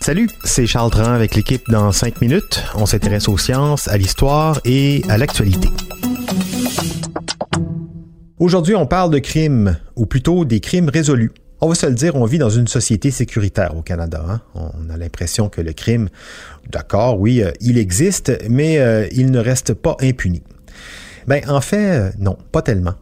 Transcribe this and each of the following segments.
Salut, c'est Charles Dran avec l'équipe dans 5 minutes. On s'intéresse aux sciences, à l'histoire et à l'actualité. Aujourd'hui, on parle de crimes, ou plutôt des crimes résolus. On va se le dire, on vit dans une société sécuritaire au Canada. Hein. On a l'impression que le crime, d'accord, oui, euh, il existe, mais euh, il ne reste pas impuni. Ben, en fait, euh, non, pas tellement.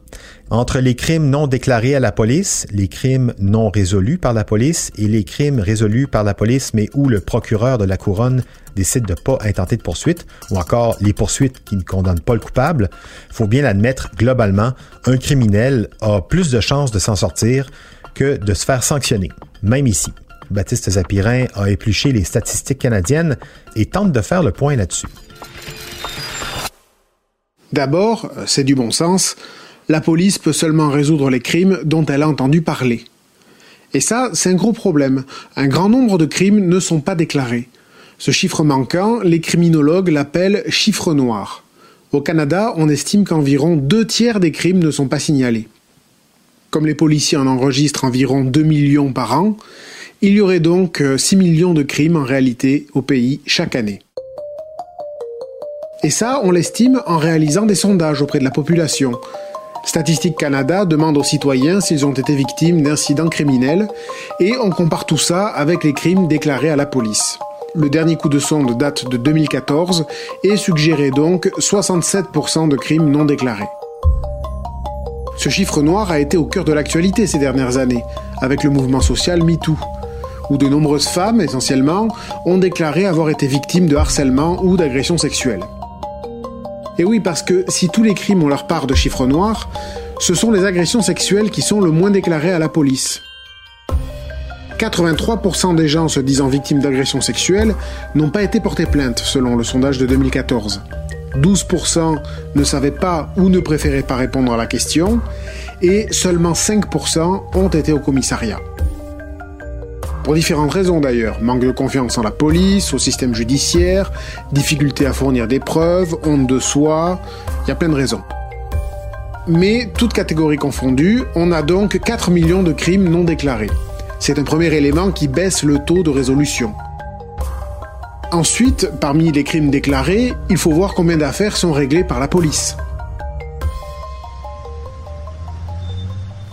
Entre les crimes non déclarés à la police, les crimes non résolus par la police et les crimes résolus par la police mais où le procureur de la couronne décide de pas intenter de poursuite ou encore les poursuites qui ne condamnent pas le coupable, faut bien l'admettre globalement, un criminel a plus de chances de s'en sortir que de se faire sanctionner, même ici. Baptiste Zapirin a épluché les statistiques canadiennes et tente de faire le point là-dessus. D'abord, c'est du bon sens, la police peut seulement résoudre les crimes dont elle a entendu parler. Et ça, c'est un gros problème. Un grand nombre de crimes ne sont pas déclarés. Ce chiffre manquant, les criminologues l'appellent chiffre noir. Au Canada, on estime qu'environ deux tiers des crimes ne sont pas signalés. Comme les policiers en enregistrent environ 2 millions par an, il y aurait donc 6 millions de crimes en réalité au pays chaque année. Et ça, on l'estime en réalisant des sondages auprès de la population. Statistique Canada demande aux citoyens s'ils ont été victimes d'incidents criminels et on compare tout ça avec les crimes déclarés à la police. Le dernier coup de sonde date de 2014 et suggérait donc 67% de crimes non déclarés. Ce chiffre noir a été au cœur de l'actualité ces dernières années, avec le mouvement social MeToo, où de nombreuses femmes, essentiellement, ont déclaré avoir été victimes de harcèlement ou d'agressions sexuelles. Et oui, parce que si tous les crimes ont leur part de chiffre noir, ce sont les agressions sexuelles qui sont le moins déclarées à la police. 83% des gens se disant victimes d'agressions sexuelles n'ont pas été portés plainte, selon le sondage de 2014. 12% ne savaient pas ou ne préféraient pas répondre à la question, et seulement 5% ont été au commissariat. Pour différentes raisons d'ailleurs. Manque de confiance en la police, au système judiciaire, difficulté à fournir des preuves, honte de soi, il y a plein de raisons. Mais, toutes catégories confondues, on a donc 4 millions de crimes non déclarés. C'est un premier élément qui baisse le taux de résolution. Ensuite, parmi les crimes déclarés, il faut voir combien d'affaires sont réglées par la police.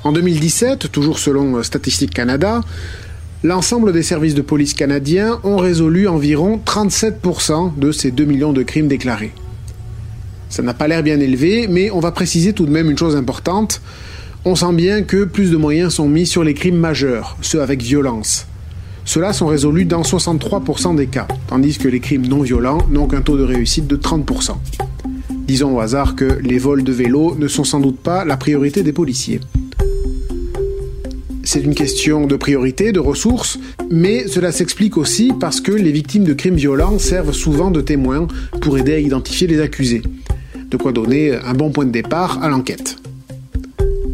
En 2017, toujours selon Statistique Canada, l'ensemble des services de police canadiens ont résolu environ 37% de ces 2 millions de crimes déclarés. Ça n'a pas l'air bien élevé, mais on va préciser tout de même une chose importante. On sent bien que plus de moyens sont mis sur les crimes majeurs, ceux avec violence. Ceux-là sont résolus dans 63% des cas, tandis que les crimes non violents n'ont qu'un taux de réussite de 30%. Disons au hasard que les vols de vélo ne sont sans doute pas la priorité des policiers c'est une question de priorité, de ressources, mais cela s'explique aussi parce que les victimes de crimes violents servent souvent de témoins pour aider à identifier les accusés. De quoi donner un bon point de départ à l'enquête.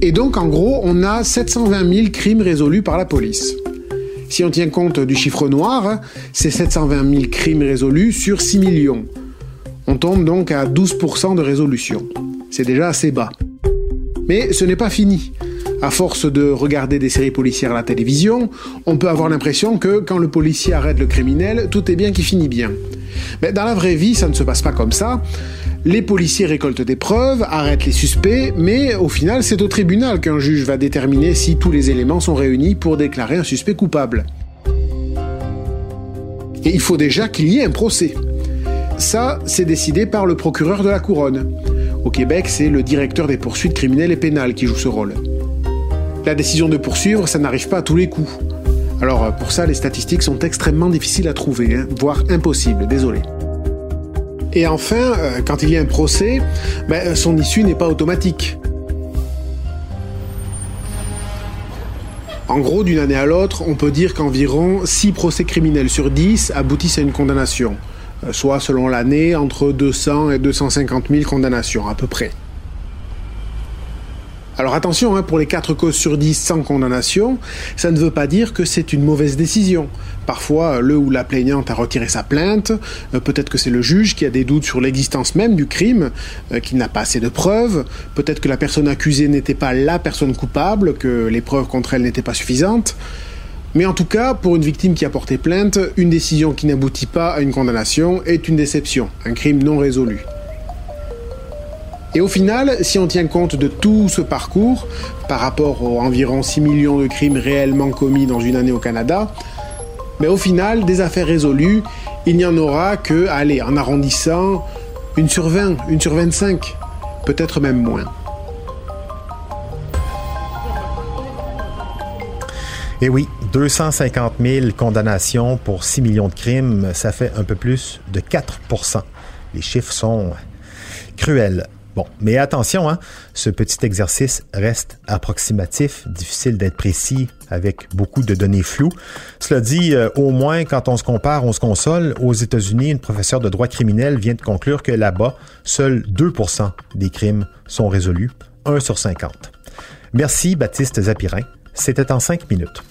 Et donc, en gros, on a 720 000 crimes résolus par la police. Si on tient compte du chiffre noir, c'est 720 000 crimes résolus sur 6 millions. On tombe donc à 12% de résolution. C'est déjà assez bas. Mais ce n'est pas fini à force de regarder des séries policières à la télévision, on peut avoir l'impression que quand le policier arrête le criminel, tout est bien qui finit bien. Mais dans la vraie vie, ça ne se passe pas comme ça. Les policiers récoltent des preuves, arrêtent les suspects, mais au final, c'est au tribunal qu'un juge va déterminer si tous les éléments sont réunis pour déclarer un suspect coupable. Et il faut déjà qu'il y ait un procès. Ça, c'est décidé par le procureur de la couronne. Au Québec, c'est le directeur des poursuites criminelles et pénales qui joue ce rôle. La décision de poursuivre, ça n'arrive pas à tous les coups. Alors euh, pour ça, les statistiques sont extrêmement difficiles à trouver, hein, voire impossibles, désolé. Et enfin, euh, quand il y a un procès, ben, son issue n'est pas automatique. En gros, d'une année à l'autre, on peut dire qu'environ 6 procès criminels sur 10 aboutissent à une condamnation, euh, soit selon l'année entre 200 et 250 000 condamnations à peu près. Alors attention, hein, pour les 4 causes sur 10 sans condamnation, ça ne veut pas dire que c'est une mauvaise décision. Parfois, le ou la plaignante a retiré sa plainte, euh, peut-être que c'est le juge qui a des doutes sur l'existence même du crime, euh, qu'il n'a pas assez de preuves, peut-être que la personne accusée n'était pas la personne coupable, que les preuves contre elle n'étaient pas suffisantes. Mais en tout cas, pour une victime qui a porté plainte, une décision qui n'aboutit pas à une condamnation est une déception, un crime non résolu. Et au final, si on tient compte de tout ce parcours, par rapport aux environ 6 millions de crimes réellement commis dans une année au Canada, mais au final, des affaires résolues, il n'y en aura que, allez, en arrondissant, une sur 20, une sur 25, peut-être même moins. Et oui, 250 000 condamnations pour 6 millions de crimes, ça fait un peu plus de 4% Les chiffres sont cruels. Bon, mais attention, hein, ce petit exercice reste approximatif, difficile d'être précis avec beaucoup de données floues. Cela dit, euh, au moins quand on se compare, on se console. Aux États-Unis, une professeure de droit criminel vient de conclure que là-bas, seuls 2% des crimes sont résolus, 1 sur 50. Merci Baptiste Zapirin. C'était en 5 minutes.